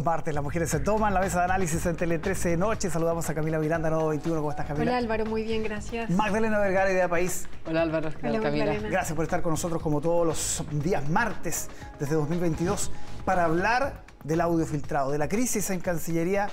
Martes las mujeres se toman la mesa de análisis en Tele 13 de noche. Saludamos a Camila Miranda, Nodo 21. ¿Cómo estás, Camila? Hola Álvaro, muy bien, gracias. Magdalena Vergara, Idea País. Hola Álvaro, Hola, Camila. Magdalena. Gracias por estar con nosotros como todos los días martes desde 2022 para hablar del audio filtrado, de la crisis en Cancillería.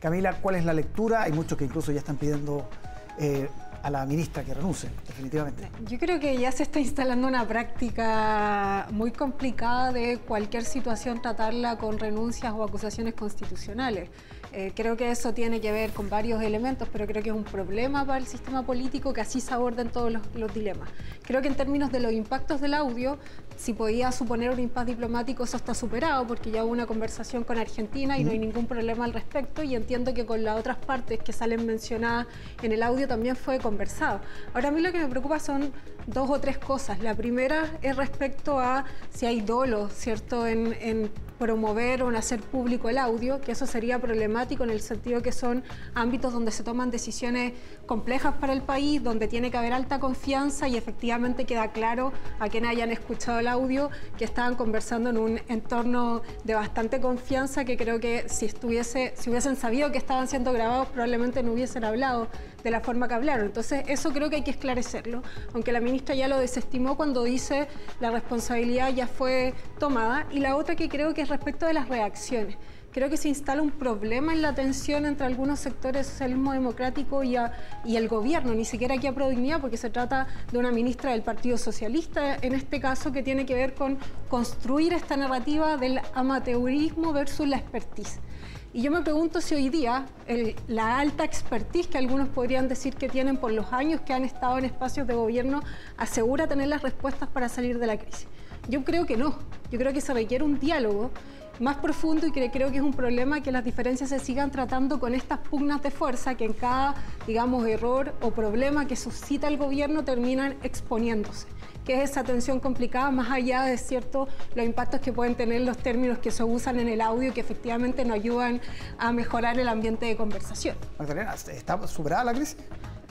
Camila, ¿cuál es la lectura? Hay muchos que incluso ya están pidiendo eh, a la ministra que renuncie, definitivamente. Yo creo que ya se está instalando una práctica muy complicada de cualquier situación tratarla con renuncias o acusaciones constitucionales. Eh, creo que eso tiene que ver con varios elementos, pero creo que es un problema para el sistema político que así se aborden todos los, los dilemas. Creo que en términos de los impactos del audio, si podía suponer un impasse diplomático, eso está superado porque ya hubo una conversación con Argentina y no hay ningún problema al respecto y entiendo que con las otras partes que salen mencionadas en el audio también fue conversado. Ahora a mí lo que me preocupa son dos o tres cosas. La primera es respecto a si hay dolo, ¿cierto?, en, en promover o en hacer público el audio, que eso sería problemático en el sentido que son ámbitos donde se toman decisiones complejas para el país, donde tiene que haber alta confianza y efectivamente queda claro a quienes hayan escuchado el audio que estaban conversando en un entorno de bastante confianza que creo que si estuviese, si hubiesen sabido que estaban siendo grabados probablemente no hubiesen hablado de la forma que hablaron. Entonces eso creo que hay que esclarecerlo, aunque la ministra ya lo desestimó cuando dice la responsabilidad ya fue tomada y la otra que creo que es respecto de las reacciones. Creo que se instala un problema en la tensión entre algunos sectores del socialismo democrático y, a- y el gobierno, ni siquiera aquí a Prodignidad, porque se trata de una ministra del Partido Socialista, en este caso, que tiene que ver con construir esta narrativa del amateurismo versus la expertise. Y yo me pregunto si hoy día la alta expertise que algunos podrían decir que tienen por los años que han estado en espacios de gobierno asegura tener las respuestas para salir de la crisis. Yo creo que no. Yo creo que se requiere un diálogo más profundo y que creo que es un problema que las diferencias se sigan tratando con estas pugnas de fuerza que en cada, digamos, error o problema que suscita el gobierno terminan exponiéndose que es esa tensión complicada, más allá de cierto los impactos que pueden tener los términos que se usan en el audio, que efectivamente nos ayudan a mejorar el ambiente de conversación. Magdalena, ¿está superada la crisis?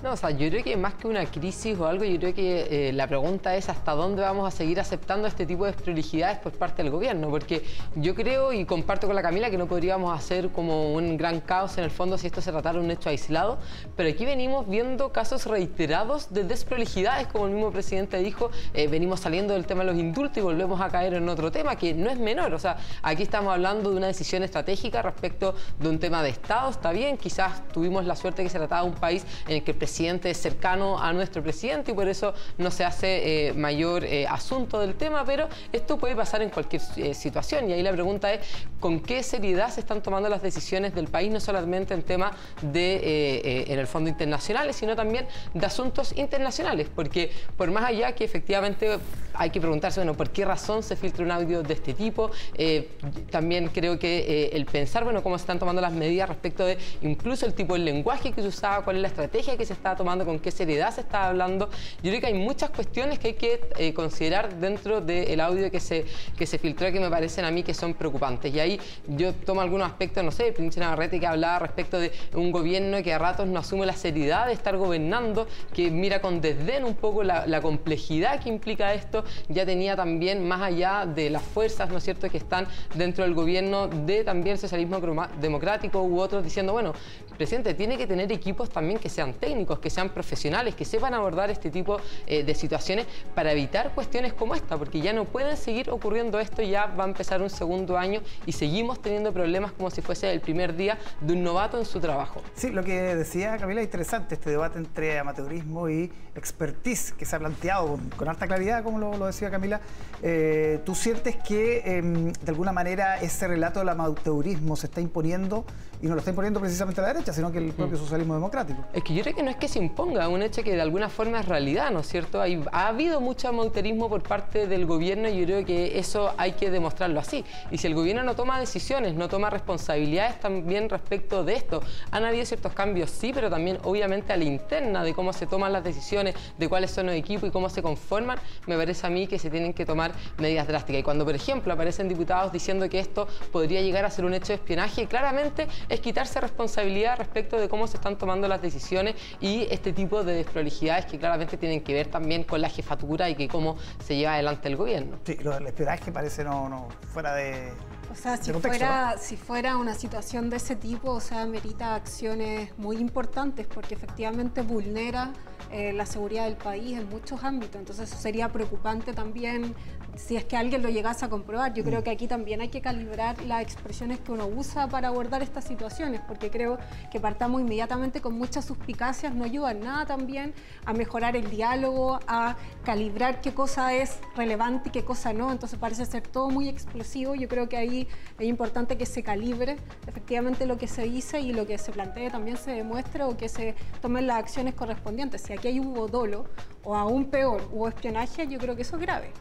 No, o sea, yo creo que más que una crisis o algo, yo creo que eh, la pregunta es hasta dónde vamos a seguir aceptando este tipo de desprolijidades por parte del gobierno, porque yo creo y comparto con la Camila que no podríamos hacer como un gran caos en el fondo si esto se tratara de un hecho aislado, pero aquí venimos viendo casos reiterados de desprolijidades, como el mismo presidente dijo, eh, venimos saliendo del tema de los indultos y volvemos a caer en otro tema que no es menor, o sea, aquí estamos hablando de una decisión estratégica respecto de un tema de Estado, está bien, quizás tuvimos la suerte que se trataba de un país en el que el presidente es cercano a nuestro presidente y por eso no se hace eh, mayor eh, asunto del tema, pero esto puede pasar en cualquier eh, situación. Y ahí la pregunta es con qué seriedad se están tomando las decisiones del país, no solamente en temas de, en el fondo internacionales, sino también de asuntos internacionales, porque por más allá que efectivamente hay que preguntarse, bueno, ¿por qué razón se filtra un audio de este tipo? Eh, también creo que eh, el pensar, bueno, cómo se están tomando las medidas respecto de incluso el tipo de lenguaje que se usaba, cuál es la estrategia que se está tomando, con qué seriedad se está hablando. Yo creo que hay muchas cuestiones que hay que eh, considerar dentro del audio que se, que se filtró que me parecen a mí que son preocupantes. Y ahí yo tomo algunos aspectos, no sé, Prince Navarrete que hablaba respecto de un gobierno que a ratos no asume la seriedad de estar gobernando, que mira con desdén un poco la complejidad que implica esto. Ya tenía también, más allá de las fuerzas, ¿no es cierto?, que están dentro del gobierno de también el socialismo democrático u otros diciendo, bueno, presidente, tiene que tener equipos también que sean técnicos, que sean profesionales, que sepan abordar este tipo eh, de situaciones para evitar cuestiones como esta, porque ya no puede seguir ocurriendo esto, ya va a empezar un segundo año y seguimos teniendo problemas como si fuese el primer día de un novato en su trabajo. Sí, lo que decía Camila es interesante, este debate entre amateurismo y expertise que se ha planteado con, con harta claridad, como lo, lo decía Camila. Eh, ¿Tú sientes que em, de alguna manera ese relato del amateurismo se está imponiendo y no lo está imponiendo precisamente la derecha, sino que el propio socialismo democrático? Es que yo creo que no es que se imponga, es un hecho que de alguna forma es realidad, ¿no es cierto? Hay- ha habido mucho amauterismo por parte del gobierno y yo creo que eso hay que demostrarlo así. Y si el gobierno no toma decisiones, no toma responsabilidades también respecto de esto, han habido ciertos cambios, sí, pero también obviamente a la interna de cómo se toman las decisiones, de cuáles son los equipos y cómo se conforman, me parece a mí que se tienen que tomar medidas drásticas. Y cuando, por ejemplo, aparecen diputados diciendo que esto podría llegar a ser un hecho de espionaje, claramente es quitarse responsabilidad respecto de cómo se están tomando las decisiones y este tipo de desprolijidades que claramente tienen que ver también con la jefatura y que cómo se lleva adelante el gobierno. Sí, lo del espionaje parece no, no fuera de, O sea, si fuera, si fuera una situación de ese tipo, o sea, merita acciones muy importantes porque efectivamente vulnera eh, la seguridad del país en muchos ámbitos. Entonces eso sería preocupante también si es que alguien lo llegase a comprobar. Yo creo mm. que aquí también hay que calibrar las expresiones que uno usa para abordar estas situaciones, porque creo que partamos inmediatamente con muchas suspicacias, no ayuda en nada también a mejorar el diálogo, a calibrar qué cosa es relevante y qué cosa no. Entonces parece ser todo muy explosivo. Yo creo que ahí es importante que se calibre efectivamente lo que se dice y lo que se plantee también se demuestre o que se tomen las acciones correspondientes. Si aquí hay hubo dolo o aún peor hubo espionaje, yo creo que eso es grave.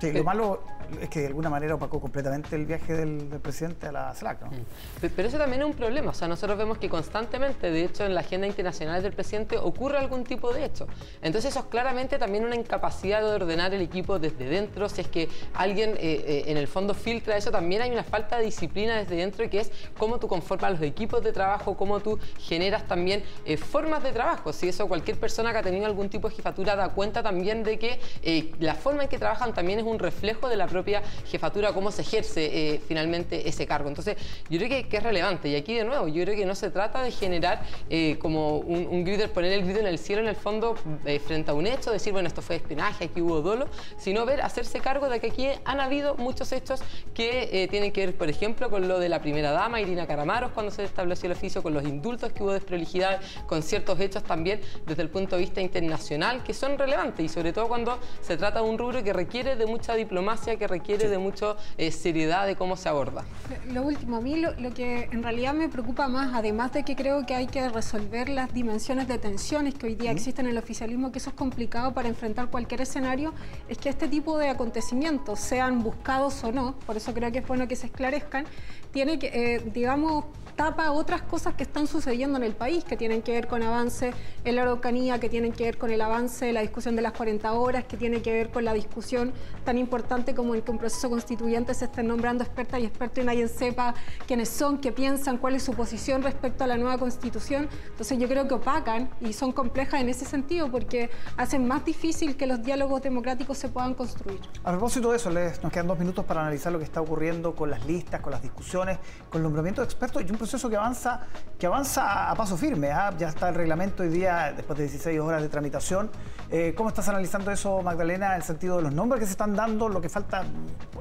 Sí, lo malo es que de alguna manera opacó completamente el viaje del, presidente a la CELAC. ¿no? Mm. Pero eso también es un problema. O sea, nosotros vemos que constantemente, de hecho, en la agenda internacional del presidente ocurre algún tipo de hecho. Entonces, eso es claramente también una incapacidad de ordenar el equipo desde dentro. Si es que alguien eh, eh, en el fondo filtra eso, también hay una falta de disciplina desde dentro que es cómo tú conformas los equipos de trabajo, cómo tú generas también eh, formas de trabajo. Si eso cualquier persona que ha tenido algún tipo de jefatura da cuenta también de que la forma en que trabajan también es un reflejo de la propia jefatura, cómo se ejerce eh, finalmente ese cargo. Entonces, yo creo que, es relevante. Y aquí, de nuevo, yo creo que no se trata de generar eh, como un, un poner el grito en el cielo, en el fondo, eh, frente a un hecho, decir, bueno, esto fue espionaje, aquí hubo dolo, sino ver, hacerse cargo de que aquí han habido muchos hechos que tienen que ver, por ejemplo, con lo de la primera dama, Irina Caramaros, cuando se estableció el oficio, con los indultos que hubo desprolijidad, con ciertos hechos también desde el punto de vista internacional que son relevantes y sobre todo cuando se trata de un rubro que requiere de mucha diplomacia que requiere de mucha eh, seriedad de cómo se aborda. Lo último, a mí lo, que en realidad me preocupa más, además de que creo que hay que resolver las dimensiones de tensiones que hoy día existen en el oficialismo, que eso es complicado para enfrentar cualquier escenario, es que este tipo de acontecimientos, sean buscados o no, por eso creo que es bueno que se esclarezcan, tiene que, eh, digamos, tapa otras cosas que están sucediendo en el país, que tienen que ver con avance en la Araucanía, que tienen que ver con el avance de la discusión de las 40 horas, que tiene que ver con la discusión tan importante como en que un proceso constituyente se estén nombrando expertas y expertos y nadie sepa quiénes son, qué piensan, cuál es su posición respecto a la nueva constitución. Entonces yo creo que opacan y son complejas en ese sentido porque hacen más difícil que los diálogos democráticos se puedan construir. A propósito de eso, les, nos quedan dos minutos para analizar lo que está ocurriendo con las listas, con las discusiones, con el nombramiento de expertos y un proceso que avanza, que avanza a paso firme. ¿ah? Ya está el reglamento hoy día, después de 16 horas de tramitación. Eh, ¿Cómo estás analizando eso, Magdalena, en el sentido de los nombres que se están dando, lo que falta,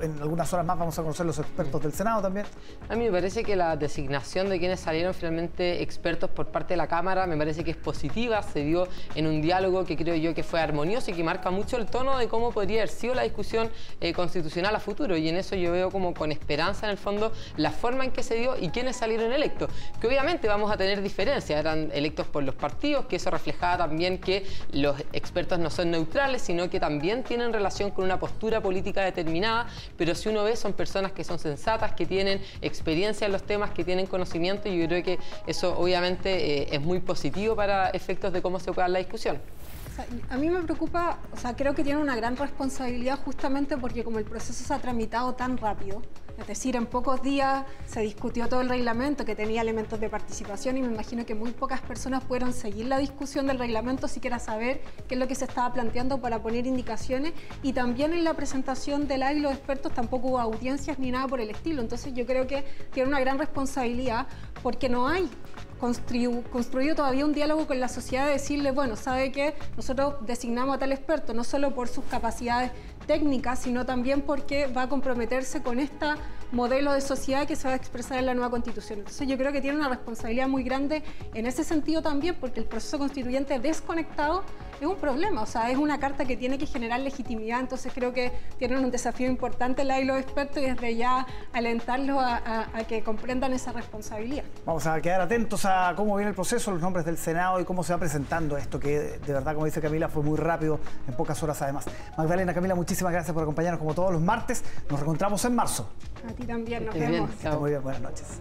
en algunas horas más vamos a conocer los expertos del Senado también? A mí me parece que la designación de quienes salieron finalmente expertos por parte de la Cámara me parece que es positiva, se dio en un diálogo que creo yo que fue armonioso y que marca mucho el tono de cómo podría haber sido la discusión eh, constitucional a futuro. Y en eso yo veo como con esperanza en el fondo la forma en que se dio y quiénes salieron que obviamente vamos a tener diferencias, eran electos por los partidos, que eso reflejaba también que los expertos no son neutrales, sino que también tienen relación con una postura política determinada, pero si uno ve son personas que son sensatas, que tienen experiencia en los temas, que tienen conocimiento y yo creo que eso obviamente eh, es muy positivo para efectos de cómo se puede dar la discusión. A mí me preocupa, o sea, creo que tiene una gran responsabilidad justamente porque como el proceso se ha tramitado tan rápido, es decir, en pocos días se discutió todo el reglamento que tenía elementos de participación y me imagino que muy pocas personas pudieron seguir la discusión del reglamento, siquiera saber qué es lo que se estaba planteando para poner indicaciones. Y también en la presentación del y los expertos tampoco hubo audiencias ni nada por el estilo. Entonces yo creo que tiene una gran responsabilidad porque no hay construido todavía un diálogo con la sociedad de decirle, bueno, sabe que nosotros designamos a tal experto no solo por sus capacidades técnica, sino también porque va a comprometerse con este modelo de sociedad que se va a expresar en la nueva constitución. Entonces yo creo que tiene una responsabilidad muy grande en ese sentido también, porque el proceso constituyente desconectado es un problema, o sea, es una carta que tiene que generar legitimidad, entonces creo que tienen un desafío importante la y los expertos y desde ya alentarlos a, que comprendan esa responsabilidad. Vamos a quedar atentos a cómo viene el proceso, los nombres del Senado y cómo se va presentando esto, que de verdad, como dice Camila, fue muy rápido, en pocas horas además. Magdalena, Camila, muchísimas gracias por acompañarnos como todos los martes. Nos reencontramos en marzo. A ti también, nos vemos. Muy bien, buenas noches.